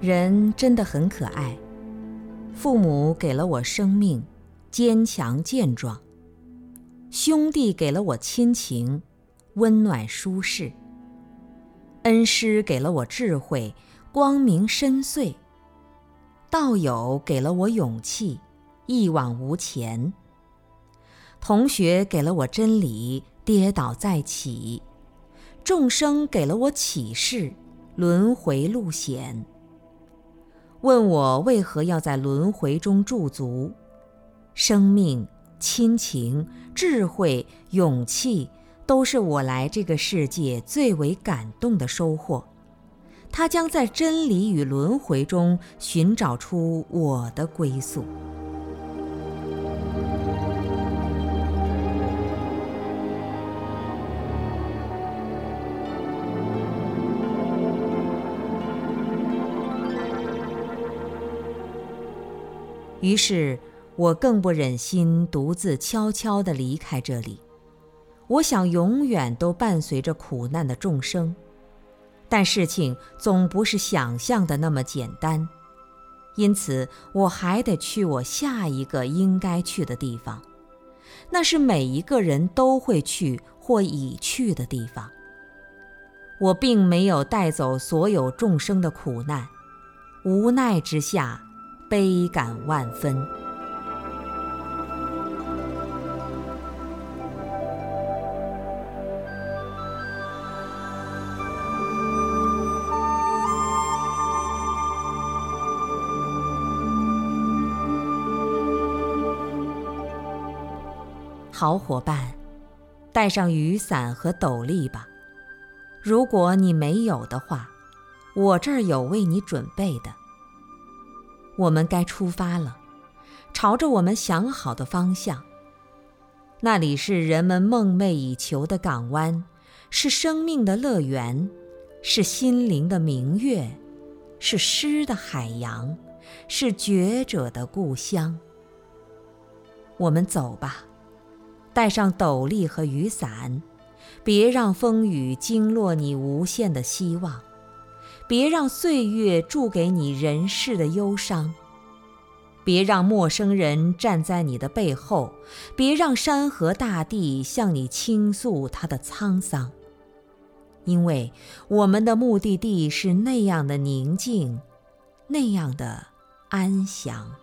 人真的很可爱，父母给了我生命，坚强健壮；兄弟给了我亲情，温暖舒适；恩师给了我智慧，光明深邃；道友给了我勇气，一往无前；同学给了我真理，跌倒再起；众生给了我启示，轮回路险。问我为何要在轮回中驻足？生命、亲情、智慧、勇气，都是我来这个世界最为感动的收获。它将在真理与轮回中寻找出我的归宿。于是，我更不忍心独自悄悄地离开这里。我想永远都伴随着苦难的众生，但事情总不是想象的那么简单。因此，我还得去我下一个应该去的地方，那是每一个人都会去或已去的地方。我并没有带走所有众生的苦难，无奈之下。悲感万分。好伙伴，带上雨伞和斗笠吧。如果你没有的话，我这儿有为你准备的。我们该出发了，朝着我们想好的方向。那里是人们梦寐以求的港湾，是生命的乐园，是心灵的明月，是诗的海洋，是觉者的故乡。我们走吧，带上斗笠和雨伞，别让风雨惊落你无限的希望。别让岁月注给你人世的忧伤，别让陌生人站在你的背后，别让山河大地向你倾诉他的沧桑，因为我们的目的地是那样的宁静，那样的安详。